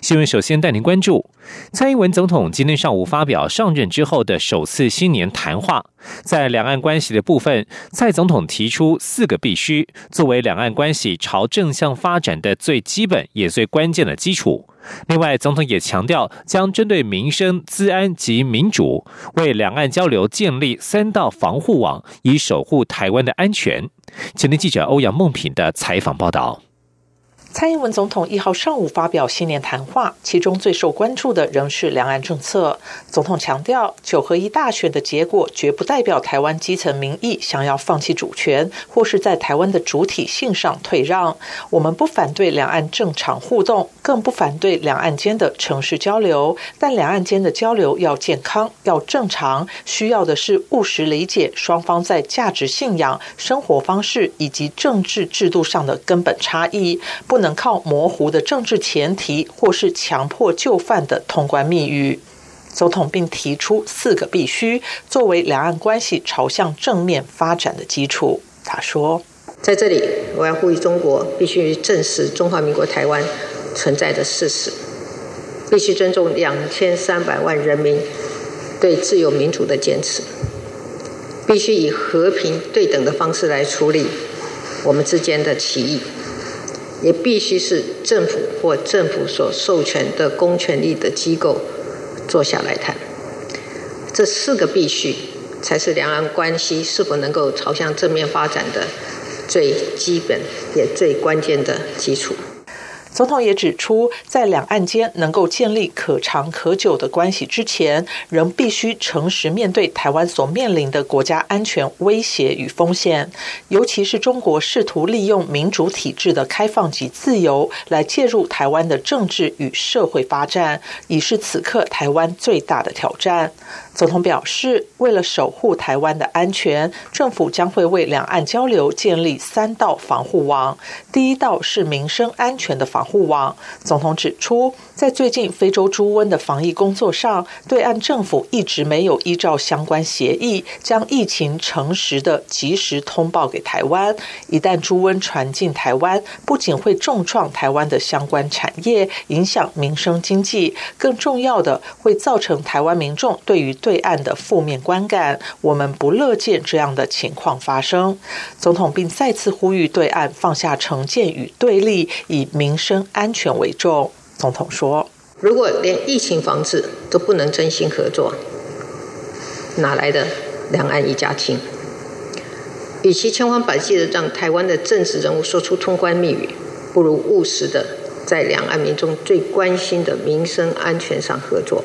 新闻首先带您关注，蔡英文总统今天上午发表上任之后的首次新年谈话，在两岸关系的部分，蔡总统提出四个必须，作为两岸关系朝正向发展的最基本也最关键的基础。另外，总统也强调，将针对民生、资安及民主，为两岸交流建立三道防护网，以守护台湾的安全。前天记者欧阳梦品的采访报道。蔡英文总统一号上午发表新年谈话，其中最受关注的仍是两岸政策。总统强调，九合一大选的结果绝不代表台湾基层民意想要放弃主权，或是在台湾的主体性上退让。我们不反对两岸正常互动，更不反对两岸间的城市交流，但两岸间的交流要健康、要正常，需要的是务实理解双方在价值信仰、生活方式以及政治制度上的根本差异。不。能靠模糊的政治前提，或是强迫就范的通关密语。总统并提出四个必须，作为两岸关系朝向正面发展的基础。他说：“在这里，我要呼吁中国必须正视中华民国台湾存在的事实，必须尊重两千三百万人民对自由民主的坚持，必须以和平对等的方式来处理我们之间的歧义。”也必须是政府或政府所授权的公权力的机构坐下来谈。这四个必须，才是两岸关系是否能够朝向正面发展的最基本也最关键的基础。总统也指出，在两岸间能够建立可长可久的关系之前，仍必须诚实面对台湾所面临的国家安全威胁与风险，尤其是中国试图利用民主体制的开放及自由来介入台湾的政治与社会发展，已是此刻台湾最大的挑战。总统表示，为了守护台湾的安全，政府将会为两岸交流建立三道防护网。第一道是民生安全的防护网。总统指出，在最近非洲猪瘟的防疫工作上，对岸政府一直没有依照相关协议，将疫情诚实的及时通报给台湾。一旦猪瘟传进台湾，不仅会重创台湾的相关产业，影响民生经济，更重要的会造成台湾民众对于对岸的负面观感，我们不乐见这样的情况发生。总统并再次呼吁对岸放下成见与对立，以民生安全为重。总统说：“如果连疫情防治都不能真心合作，哪来的两岸一家亲？与其千方百计的让台湾的政治人物说出通关密语，不如务实的在两岸民众最关心的民生安全上合作。”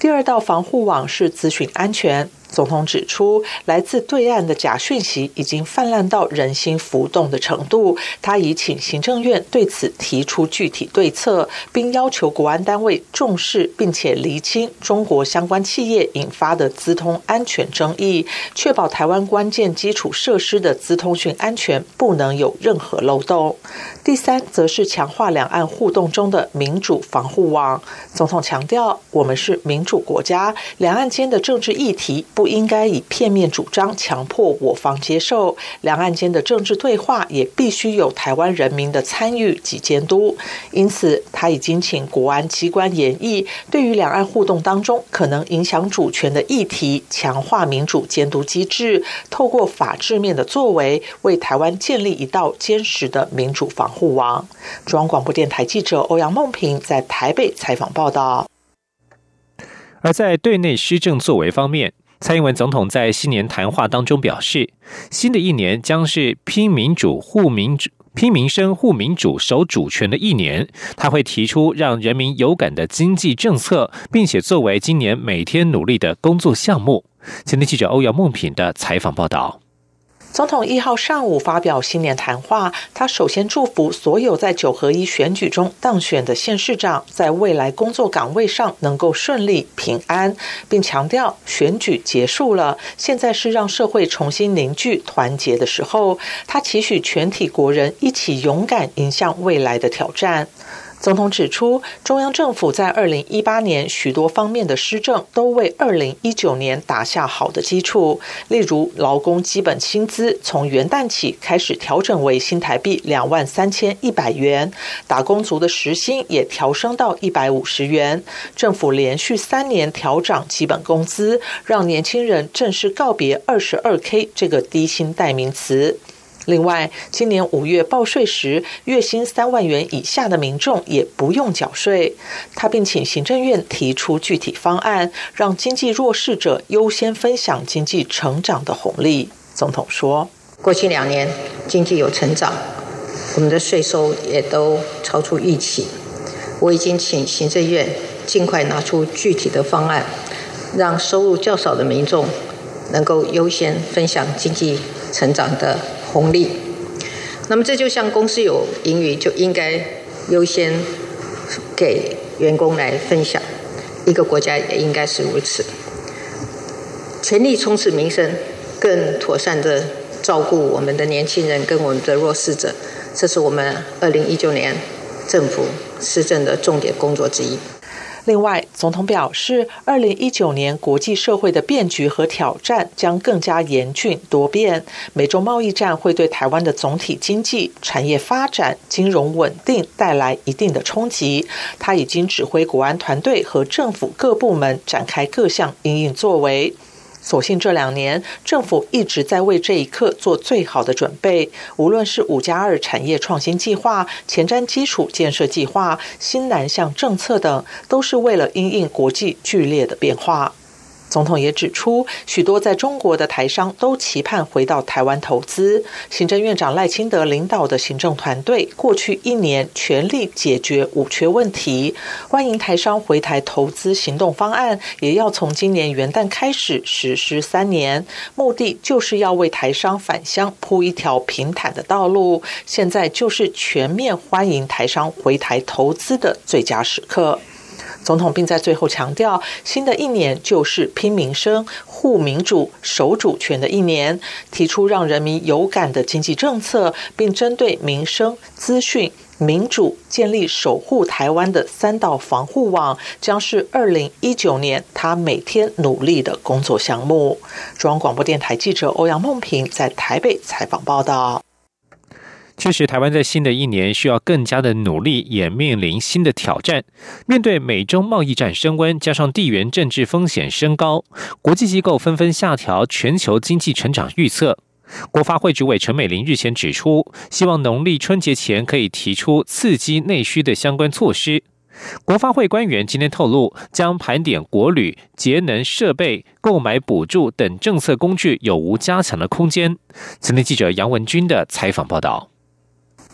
第二道防护网是资讯安全。总统指出，来自对岸的假讯息已经泛滥到人心浮动的程度。他已请行政院对此提出具体对策，并要求国安单位重视并且厘清中国相关企业引发的资通安全争议，确保台湾关键基础设施的资通讯安全不能有任何漏洞。第三，则是强化两岸互动中的民主防护网。总统强调，我们是民主国家，两岸间的政治议题。不应该以片面主张强迫我方接受，两岸间的政治对话也必须有台湾人民的参与及监督。因此，他已经请国安机关研议，对于两岸互动当中可能影响主权的议题，强化民主监督机制，透过法治面的作为，为台湾建立一道坚实的民主防护网。中央广播电台记者欧阳梦平在台北采访报道。而在对内施政作为方面，蔡英文总统在新年谈话当中表示，新的一年将是拼民主、护民主、拼民生、护民主、守主权的一年。他会提出让人民有感的经济政策，并且作为今年每天努力的工作项目。前天记者欧阳梦品的采访报道。总统一号上午发表新年谈话，他首先祝福所有在九合一选举中当选的县市长，在未来工作岗位上能够顺利平安，并强调选举结束了，现在是让社会重新凝聚团结的时候。他期许全体国人一起勇敢迎向未来的挑战。总统指出，中央政府在二零一八年许多方面的施政都为二零一九年打下好的基础。例如，劳工基本薪资从元旦起开始调整为新台币两万三千一百元，打工族的时薪也调升到一百五十元。政府连续三年调涨基本工资，让年轻人正式告别二十二 K 这个低薪代名词。另外，今年五月报税时，月薪三万元以下的民众也不用缴税。他并请行政院提出具体方案，让经济弱势者优先分享经济成长的红利。总统说：“过去两年经济有成长，我们的税收也都超出预期。我已经请行政院尽快拿出具体的方案，让收入较少的民众能够优先分享经济成长的。”红利，那么这就像公司有盈余就应该优先给员工来分享，一个国家也应该是如此，全力冲刺民生，更妥善的照顾我们的年轻人跟我们的弱势者，这是我们二零一九年政府施政的重点工作之一。另外，总统表示，二零一九年国际社会的变局和挑战将更加严峻多变。美洲贸易战会对台湾的总体经济、产业发展、金融稳定带来一定的冲击。他已经指挥国安团队和政府各部门展开各项应应作为。所幸这两年，政府一直在为这一刻做最好的准备。无论是五加二产业创新计划、前瞻基础建设计划、新南向政策等，都是为了因应国际剧烈的变化。总统也指出，许多在中国的台商都期盼回到台湾投资。行政院长赖清德领导的行政团队过去一年全力解决五缺问题，欢迎台商回台投资行动方案也要从今年元旦开始实施三年，目的就是要为台商返乡铺一条平坦的道路。现在就是全面欢迎台商回台投资的最佳时刻。总统并在最后强调，新的一年就是拼民生、护民主、守主权的一年，提出让人民有感的经济政策，并针对民生、资讯、民主建立守护台湾的三道防护网，将是二零一九年他每天努力的工作项目。中央广播电台记者欧阳梦平在台北采访报道。确实，台湾在新的一年需要更加的努力，也面临新的挑战。面对美中贸易战升温，加上地缘政治风险升高，国际机构纷纷下调全球经济成长预测。国发会主委陈美玲日前指出，希望农历春节前可以提出刺激内需的相关措施。国发会官员今天透露，将盘点国旅、节能设备、购买补助等政策工具有无加强的空间。今天记者杨文军的采访报道。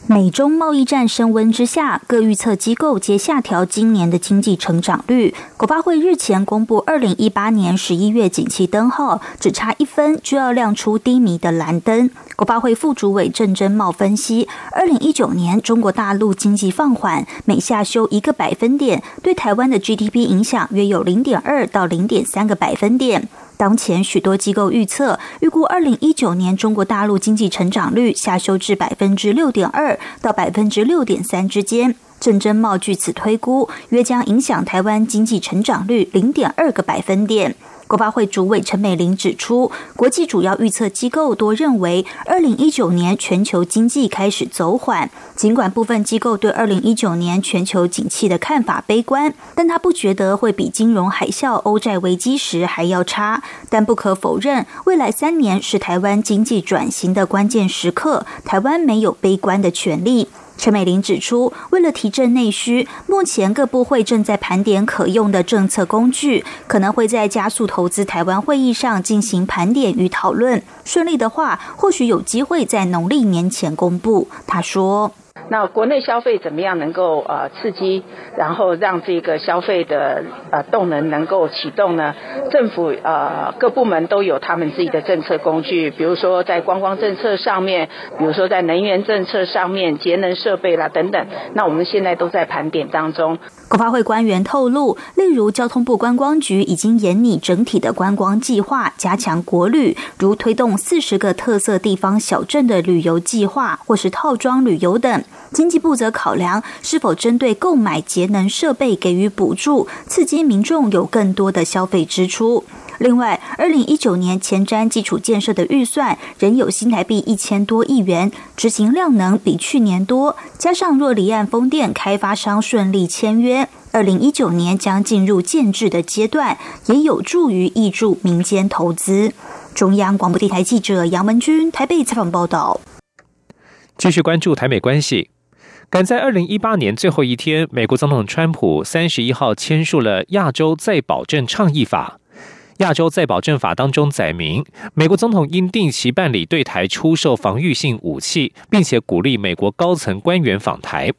美中贸易战升温之下，各预测机构皆下调今年的经济成长率。国发会日前公布，二零一八年十一月景气灯号只差一分就要亮出低迷的蓝灯。国发会副主委郑珍茂分析，二零一九年中国大陆经济放缓，每下修一个百分点，对台湾的 GDP 影响约有零点二到零点三个百分点。当前许多机构预测，预估二零一九年中国大陆经济成长率下修至百分之六点二到百分之六点三之间。郑珍茂据此推估，约将影响台湾经济成长率零点二个百分点。国发会主委陈美玲指出，国际主要预测机构多认为，二零一九年全球经济开始走缓。尽管部分机构对二零一九年全球景气的看法悲观，但他不觉得会比金融海啸、欧债危机时还要差。但不可否认，未来三年是台湾经济转型的关键时刻，台湾没有悲观的权利。陈美玲指出，为了提振内需，目前各部会正在盘点可用的政策工具，可能会在加速投资台湾会议上进行盘点与讨论。顺利的话，或许有机会在农历年前公布。她说：“那国内消费怎么样能够呃刺激，然后让这个消费的呃动能能够启动呢？政府呃各部门都有他们自己的政策工具，比如说在观光政策上面，比如说在能源政策上面，节能设备啦等等。那我们现在都在盘点当中。国发会官员透露，例如交通部观光局已经研拟整体的观光计划，加强国旅，如推动四十个特色地方小镇的旅游计划，或是套装旅游等。经济部则考量是否针对购买节能设备给予补助，刺激民众有更多的消费支出。另外，二零一九年前瞻基础建设的预算仍有新台币一千多亿元，执行量能比去年多。加上若离岸风电开发商顺利签约，二零一九年将进入建制的阶段，也有助于挹注民间投资。中央广播电台记者杨文君台北采访报道。继续关注台美关系，赶在二零一八年最后一天，美国总统川普三十一号签署了亚洲再保证倡议法。亚洲再保证法当中载明，美国总统应定期办理对台出售防御性武器，并且鼓励美国高层官员访台。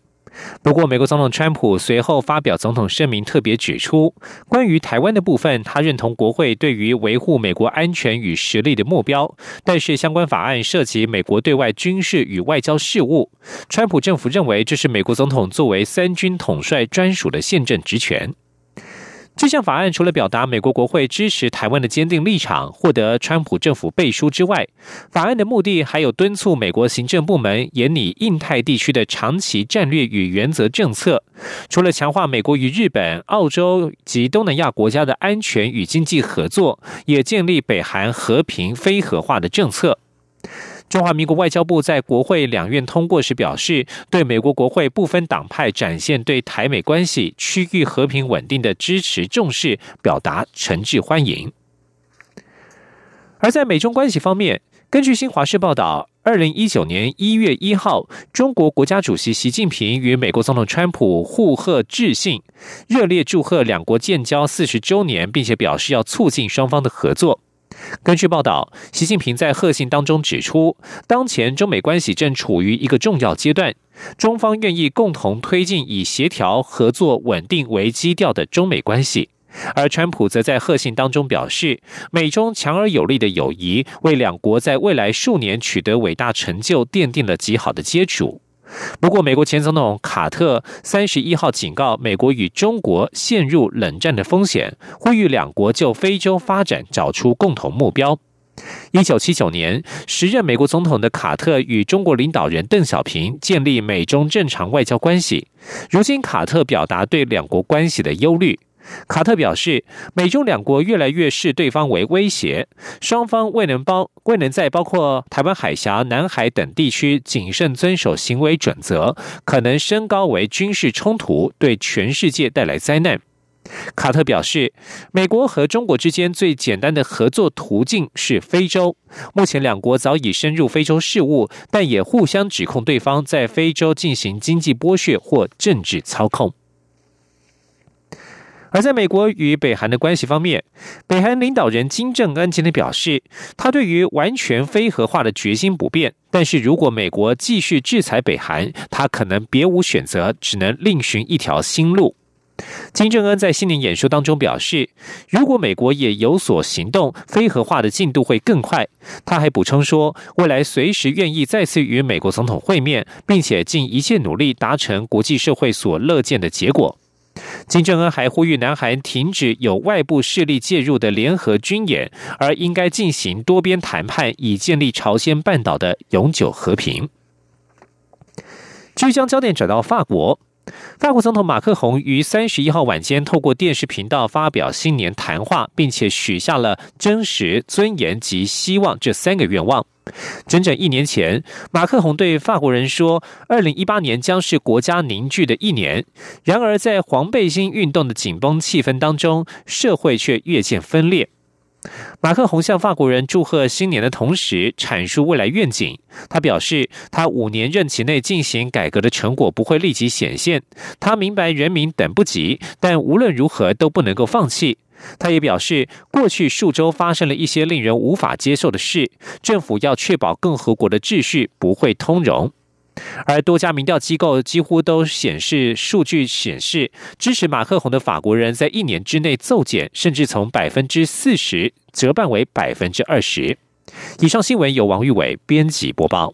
不过，美国总统川普随后发表总统声明，特别指出，关于台湾的部分，他认同国会对于维护美国安全与实力的目标，但是相关法案涉及美国对外军事与外交事务，川普政府认为这是美国总统作为三军统帅专属的宪政职权。这项法案除了表达美国国会支持台湾的坚定立场，获得川普政府背书之外，法案的目的还有敦促美国行政部门严拟印太地区的长期战略与原则政策。除了强化美国与日本、澳洲及东南亚国家的安全与经济合作，也建立北韩和平非核化的政策。中华民国外交部在国会两院通过时表示，对美国国会不分党派展现对台美关系、区域和平稳定的支持重视，表达诚挚欢迎。而在美中关系方面，根据新华社报道，二零一九年一月一号，中国国家主席习近平与美国总统川普互贺致信，热烈祝贺两国建交四十周年，并且表示要促进双方的合作。根据报道，习近平在贺信当中指出，当前中美关系正处于一个重要阶段，中方愿意共同推进以协调、合作、稳定为基调的中美关系。而川普则在贺信当中表示，美中强而有力的友谊为两国在未来数年取得伟大成就奠定了极好的基础。不过，美国前总统卡特三十一号警告美国与中国陷入冷战的风险，呼吁两国就非洲发展找出共同目标。一九七九年，时任美国总统的卡特与中国领导人邓小平建立美中正常外交关系。如今，卡特表达对两国关系的忧虑。卡特表示，美中两国越来越视对方为威胁，双方未能包未能在包括台湾海峡、南海等地区谨慎遵守行为准则，可能升高为军事冲突，对全世界带来灾难。卡特表示，美国和中国之间最简单的合作途径是非洲，目前两国早已深入非洲事务，但也互相指控对方在非洲进行经济剥削或政治操控。而在美国与北韩的关系方面，北韩领导人金正恩今天表示，他对于完全非核化的决心不变。但是如果美国继续制裁北韩，他可能别无选择，只能另寻一条新路。金正恩在新年演说当中表示，如果美国也有所行动，非核化的进度会更快。他还补充说，未来随时愿意再次与美国总统会面，并且尽一切努力达成国际社会所乐见的结果。金正恩还呼吁南韩停止有外部势力介入的联合军演，而应该进行多边谈判，以建立朝鲜半岛的永久和平。据将焦点转到法国，法国总统马克宏于三十一号晚间透过电视频道发表新年谈话，并且许下了真实、尊严及希望这三个愿望。整整一年前，马克宏对法国人说：“二零一八年将是国家凝聚的一年。”然而，在黄背心运动的紧绷气氛当中，社会却越见分裂。马克宏向法国人祝贺新年的同时，阐述未来愿景。他表示，他五年任期内进行改革的成果不会立即显现。他明白人民等不及，但无论如何都不能够放弃。他也表示，过去数周发生了一些令人无法接受的事，政府要确保共和国的秩序不会通融。而多家民调机构几乎都显示，数据显示支持马克宏的法国人在一年之内骤减，甚至从百分之四十折半为百分之二十。以上新闻由王玉伟编辑播报。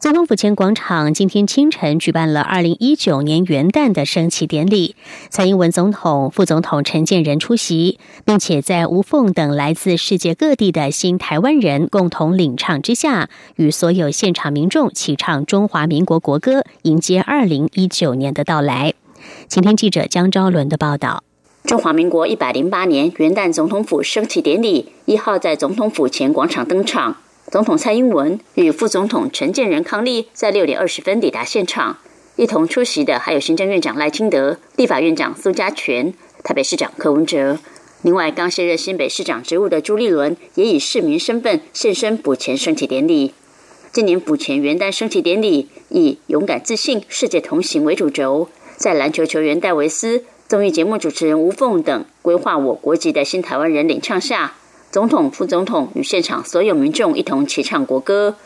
总统府前广场今天清晨举办了二零一九年元旦的升旗典礼，蔡英文总统、副总统陈建仁出席，并且在吴凤等来自世界各地的新台湾人共同领唱之下，与所有现场民众齐唱中华民国国歌，迎接二零一九年的到来。请听记者江昭伦的报道：中华民国一百零八年元旦总统府升旗典礼一号在总统府前广场登场。总统蔡英文与副总统陈建仁康利在六点二十分抵达现场，一同出席的还有行政院长赖清德、立法院长苏家全、台北市长柯文哲。另外，刚卸任新北市长职务的朱立伦也以市民身份现身补前升旗典礼。今年补前元旦升旗典礼以“勇敢自信，世界同行”为主轴，在篮球球员戴维斯、综艺节目主持人吴凤等规划我国籍的新台湾人领唱下。总统、副总统与现场所有民众一同齐唱国歌。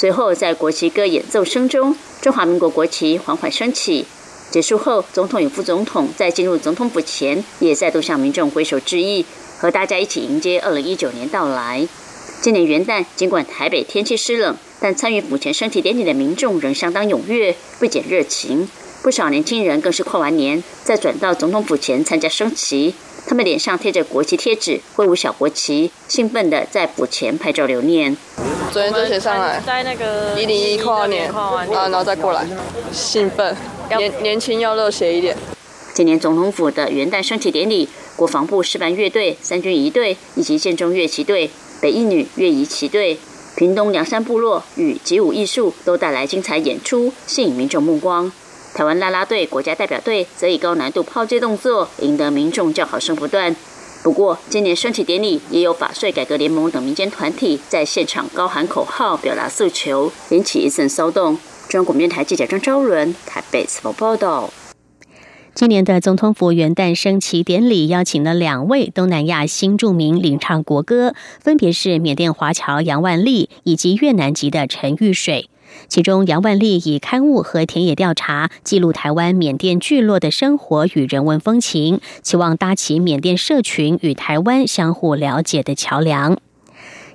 随后，在国旗歌演奏声中，中华民国国旗缓缓升起。结束后，总统与副总统在进入总统府前，也再度向民众挥手致意，和大家一起迎接二零一九年到来。今年元旦，尽管台北天气湿冷，但参与府前升旗典礼的民众仍相当踊跃，不减热情。不少年轻人更是跨完年，再转到总统府前参加升旗。他们脸上贴着国旗贴纸，挥舞小国旗，兴奋地在补前拍照留念。昨天就写上来，在那个一零一跨年啊，然后再过来，兴奋，年年轻要热血一点。今年总统府的元旦升旗典礼，国防部示范乐队、三军仪队以及建中乐旗队、北一女乐仪旗队、屏东梁山部落与集舞艺术都带来精彩演出，吸引民众目光。台湾啦啦队国家代表队则以高难度抛接动作，赢得民众叫好声不断。不过，今年升旗典礼也有法税改革联盟等民间团体在现场高喊口号，表达诉求，引起一阵骚动。中国面台记者张昭伦台北采访报道。今年的总统府元旦升旗典礼邀请了两位东南亚新著名领唱国歌，分别是缅甸华侨杨万丽以及越南籍的陈玉水。其中，杨万丽以刊物和田野调查记录台湾缅甸聚落的生活与人文风情，期望搭起缅甸社群与台湾相互了解的桥梁。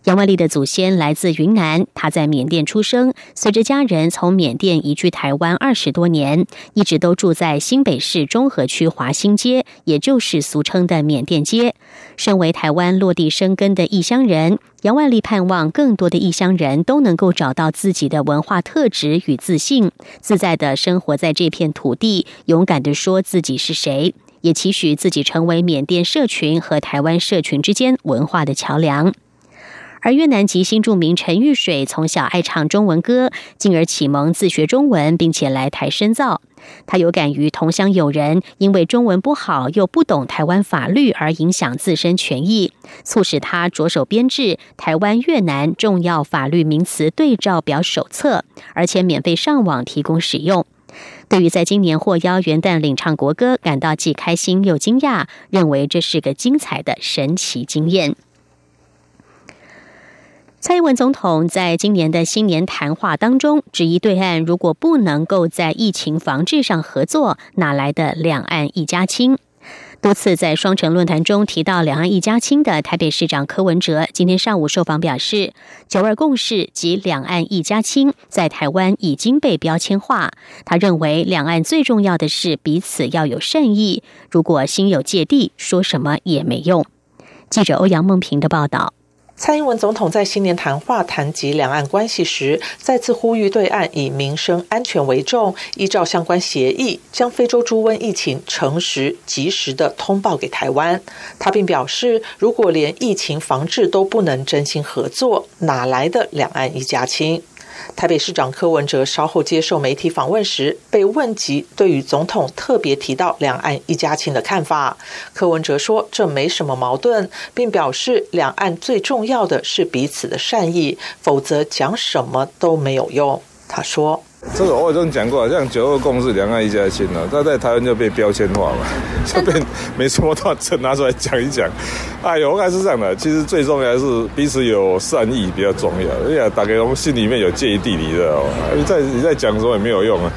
杨万丽的祖先来自云南，他在缅甸出生，随着家人从缅甸移居台湾二十多年，一直都住在新北市中和区华新街，也就是俗称的缅甸街。身为台湾落地生根的异乡人，杨万丽盼望更多的异乡人都能够找到自己的文化特质与自信，自在的生活在这片土地，勇敢的说自己是谁，也期许自己成为缅甸社群和台湾社群之间文化的桥梁。而越南籍新著名陈玉水从小爱唱中文歌，进而启蒙自学中文，并且来台深造。他有感于同乡友人因为中文不好又不懂台湾法律而影响自身权益，促使他着手编制《台湾越南重要法律名词对照表手册》，而且免费上网提供使用。对于在今年获邀元旦领唱国歌，感到既开心又惊讶，认为这是个精彩的神奇经验。蔡英文总统在今年的新年谈话当中，质疑对岸如果不能够在疫情防治上合作，哪来的两岸一家亲？多次在双城论坛中提到两岸一家亲的台北市长柯文哲，今天上午受访表示，九二共识及两岸一家亲在台湾已经被标签化。他认为，两岸最重要的是彼此要有善意，如果心有芥蒂，说什么也没用。记者欧阳梦平的报道。蔡英文总统在新年谈话谈及两岸关系时，再次呼吁对岸以民生安全为重，依照相关协议，将非洲猪瘟疫情诚实、及时的通报给台湾。他并表示，如果连疫情防治都不能真心合作，哪来的两岸一家亲？台北市长柯文哲稍后接受媒体访问时，被问及对于总统特别提到两岸一家亲的看法，柯文哲说这没什么矛盾，并表示两岸最重要的是彼此的善意，否则讲什么都没有用。他说。这个我已经讲过，像九二共识、两岸一家亲了，他在台湾就被标签化了，就被没什么话再拿出来讲一讲。哎呦，我还是这样的，其实最重要是彼此有善意比较重要。哎呀，大概我们心里面有介意地理的哦，你再你再讲什么也没有用啊。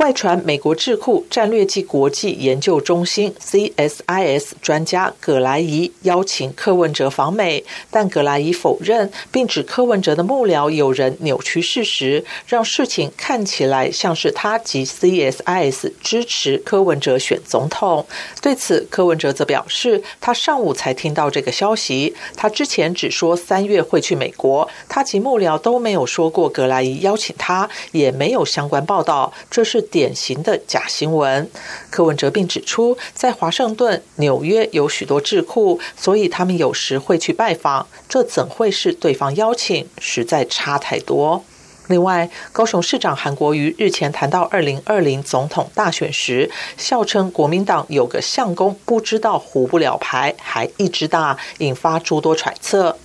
外传，美国智库战略暨国际研究中心 （CSIS） 专家葛莱仪邀请柯文哲访美，但葛莱仪否认，并指柯文哲的幕僚有人扭曲事实，让事情看起来像是他及 CSIS 支持柯文哲选总统。对此，柯文哲则表示，他上午才听到这个消息，他之前只说三月会去美国，他及幕僚都没有说过葛莱仪邀请他，也没有相关报道，这是。典型的假新闻。柯文哲并指出，在华盛顿、纽约有许多智库，所以他们有时会去拜访。这怎会是对方邀请？实在差太多。另外，高雄市长韩国瑜日前谈到二零二零总统大选时，笑称国民党有个相公不知道胡不了牌，还一直大，引发诸多揣测。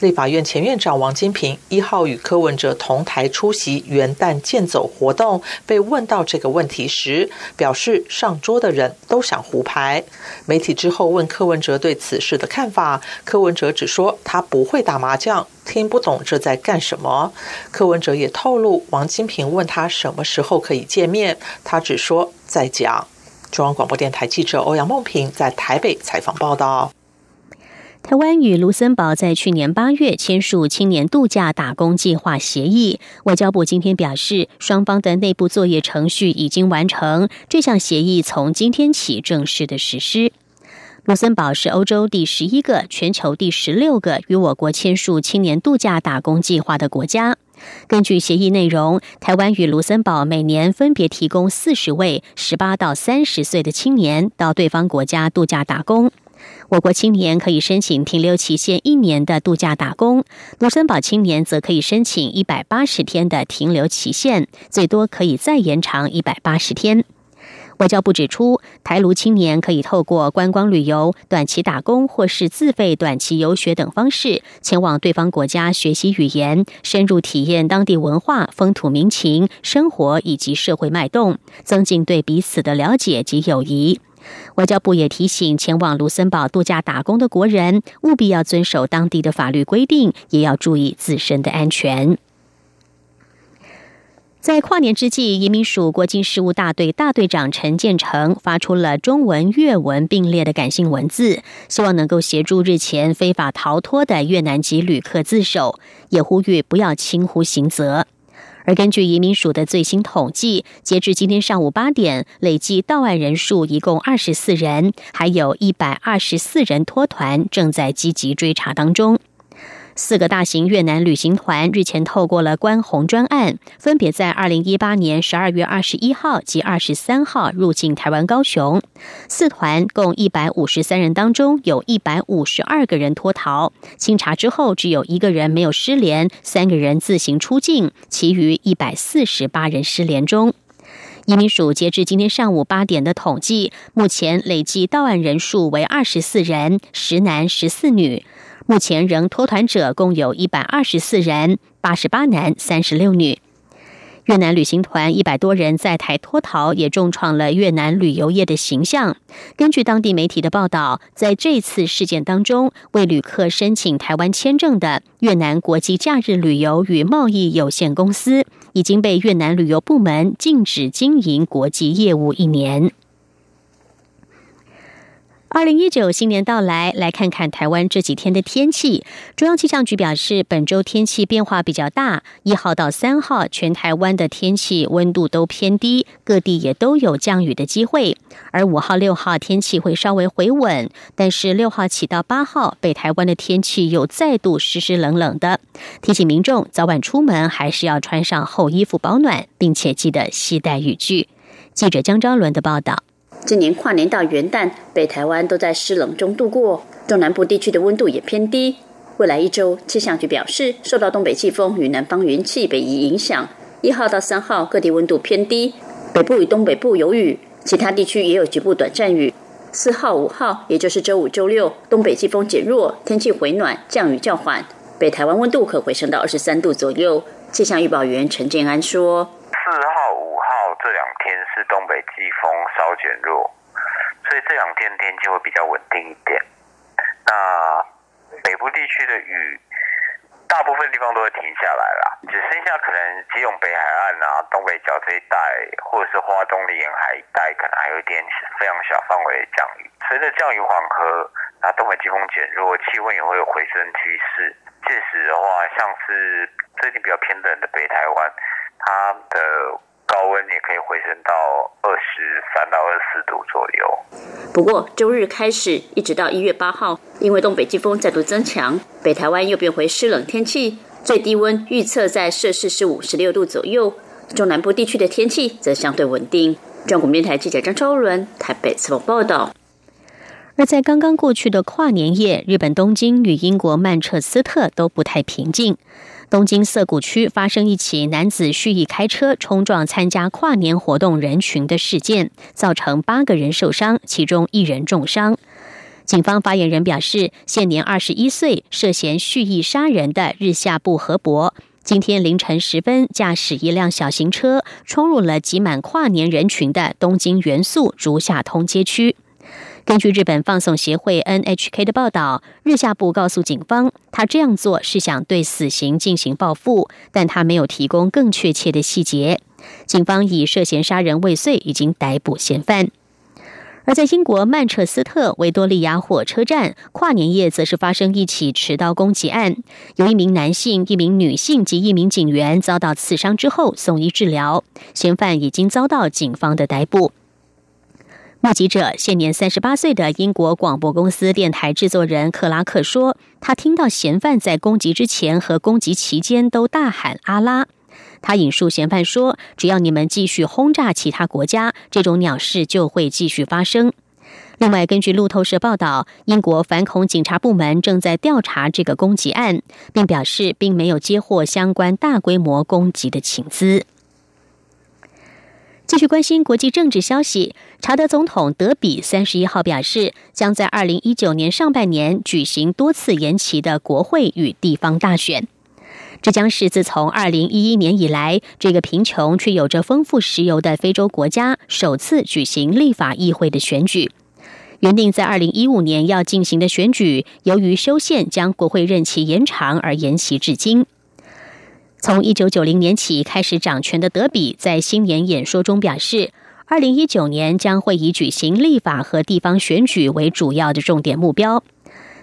立法院前院长王金平一号与柯文哲同台出席元旦健走活动，被问到这个问题时，表示上桌的人都想胡牌。媒体之后问柯文哲对此事的看法，柯文哲只说他不会打麻将，听不懂这在干什么。柯文哲也透露，王金平问他什么时候可以见面，他只说在讲。中央广播电台记者欧阳梦平在台北采访报道。台湾与卢森堡在去年八月签署青年度假打工计划协议。外交部今天表示，双方的内部作业程序已经完成，这项协议从今天起正式的实施。卢森堡是欧洲第十一个、全球第十六个与我国签署青年度假打工计划的国家。根据协议内容，台湾与卢森堡每年分别提供四十位十八到三十岁的青年到对方国家度假打工。我国青年可以申请停留期限一年的度假打工，卢森堡青年则可以申请一百八十天的停留期限，最多可以再延长一百八十天。外交部指出，台卢青年可以透过观光旅游、短期打工或是自费短期游学等方式，前往对方国家学习语言，深入体验当地文化、风土民情、生活以及社会脉动，增进对彼此的了解及友谊。外交部也提醒前往卢森堡度假打工的国人，务必要遵守当地的法律规定，也要注意自身的安全。在跨年之际，移民署国境事务大队大队长陈建成发出了中文、粤文并列的感性文字，希望能够协助日前非法逃脱的越南籍旅客自首，也呼吁不要轻忽刑责。而根据移民署的最新统计，截至今天上午八点，累计到案人数一共二十四人，还有一百二十四人脱团，正在积极追查当中。四个大型越南旅行团日前透过了关红专案，分别在二零一八年十二月二十一号及二十三号入境台湾高雄。四团共一百五十三人当中，有一百五十二个人脱逃。清查之后，只有一个人没有失联，三个人自行出境，其余一百四十八人失联中。移民署截至今天上午八点的统计，目前累计到案人数为二十四人，十男十四女。目前仍脱团者共有一百二十四人，八十八男三十六女。越南旅行团一百多人在台脱逃，也重创了越南旅游业的形象。根据当地媒体的报道，在这次事件当中，为旅客申请台湾签证的越南国际假日旅游与贸易有限公司，已经被越南旅游部门禁止经营国际业务一年。二零一九新年到来，来看看台湾这几天的天气。中央气象局表示，本周天气变化比较大。一号到三号，全台湾的天气温度都偏低，各地也都有降雨的机会。而五号、六号天气会稍微回稳，但是六号起到八号，北台湾的天气又再度湿湿冷冷的。提醒民众早晚出门还是要穿上厚衣服保暖，并且记得携带雨具。记者江昭伦的报道。今年跨年到元旦，北台湾都在湿冷中度过，中南部地区的温度也偏低。未来一周，气象局表示，受到东北季风与南方云气北移影响，一号到三号各地温度偏低，北部与东北部有雨，其他地区也有局部短暂雨。四号、五号，也就是周五、周六，东北季风减弱，天气回暖，降雨较缓，北台湾温度可回升到二十三度左右。气象预报员陈建安说。这两天是东北季风稍减弱，所以这两天天气会比较稳定一点。那北部地区的雨，大部分地方都会停下来了，只剩下可能基隆北海岸啊、东北角这一带，或者是花东的沿海一带，可能还有一点非常小范围的降雨。随着降雨缓和，那东北季风减弱，气温也会有回升趋势。届时的话，像是最近比较偏冷的北台湾，它的。高温也可以回升到二十三到二十四度左右。不过周日开始一直到一月八号，因为东北季风再度增强，北台湾又变回湿冷天气，最低温预测在摄氏十五、十六度左右。中南部地区的天气则相对稳定。中国电台记者张超伦台北采访报道。而在刚刚过去的跨年夜，日本东京与英国曼彻斯特都不太平静。东京涩谷区发生一起男子蓄意开车冲撞参加跨年活动人群的事件，造成八个人受伤，其中一人重伤。警方发言人表示，现年二十一岁、涉嫌蓄意杀人的日下部和博，今天凌晨时分驾驶一辆小型车冲入了挤满跨年人群的东京元素竹下通街区。根据日本放送协会 NHK 的报道，日下部告诉警方，他这样做是想对死刑进行报复，但他没有提供更确切的细节。警方以涉嫌杀人未遂已经逮捕嫌犯。而在英国曼彻斯特维多利亚火车站跨年夜，则是发生一起持刀攻击案，有一名男性、一名女性及一名警员遭到刺伤之后送医治疗，嫌犯已经遭到警方的逮捕。目击者现年三十八岁的英国广播公司电台制作人克拉克说：“他听到嫌犯在攻击之前和攻击期间都大喊‘阿拉’。他引述嫌犯说：‘只要你们继续轰炸其他国家，这种鸟事就会继续发生。’另外，根据路透社报道，英国反恐警察部门正在调查这个攻击案，并表示并没有接获相关大规模攻击的请资。”继续关心国际政治消息，查德总统德比三十一号表示，将在二零一九年上半年举行多次延期的国会与地方大选。这将是自从二零一一年以来，这个贫穷却有着丰富石油的非洲国家首次举行立法议会的选举。原定在二零一五年要进行的选举，由于修宪将国会任期延长而延期至今。从一九九零年起开始掌权的德比，在新年演说中表示，二零一九年将会以举行立法和地方选举为主要的重点目标。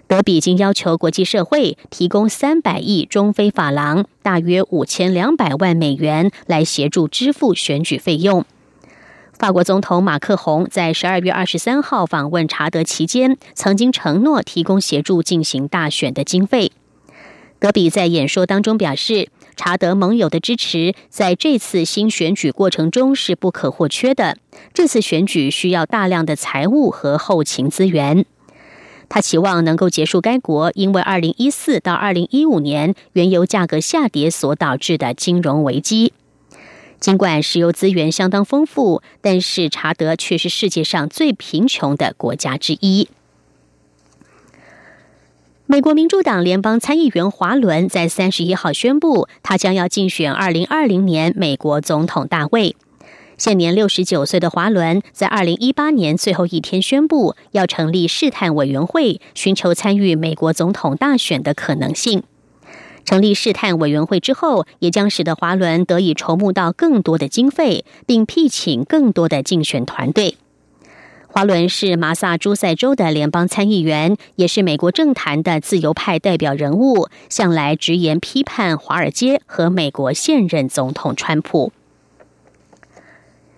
德比已经要求国际社会提供三百亿中非法郎（大约五千两百万美元）来协助支付选举费用。法国总统马克宏在十二月二十三号访问查德期间，曾经承诺提供协助进行大选的经费。德比在演说当中表示。查德盟友的支持在这次新选举过程中是不可或缺的。这次选举需要大量的财务和后勤资源。他期望能够结束该国因为二零一四到二零一五年原油价格下跌所导致的金融危机。尽管石油资源相当丰富，但是查德却是世界上最贫穷的国家之一。美国民主党联邦参议员华伦在三十一号宣布，他将要竞选二零二零年美国总统大位。现年六十九岁的华伦，在二零一八年最后一天宣布要成立试探委员会，寻求参与美国总统大选的可能性。成立试探委员会之后，也将使得华伦得以筹募到更多的经费，并聘请更多的竞选团队。华伦是马萨诸塞州的联邦参议员，也是美国政坛的自由派代表人物，向来直言批判华尔街和美国现任总统川普。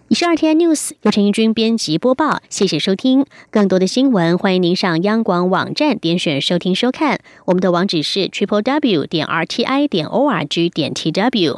以上二天 news 由陈义军编辑播报，谢谢收听。更多的新闻，欢迎您上央广网站点选收听收看。我们的网址是 triple w 点 r t i 点 o r g 点 t w。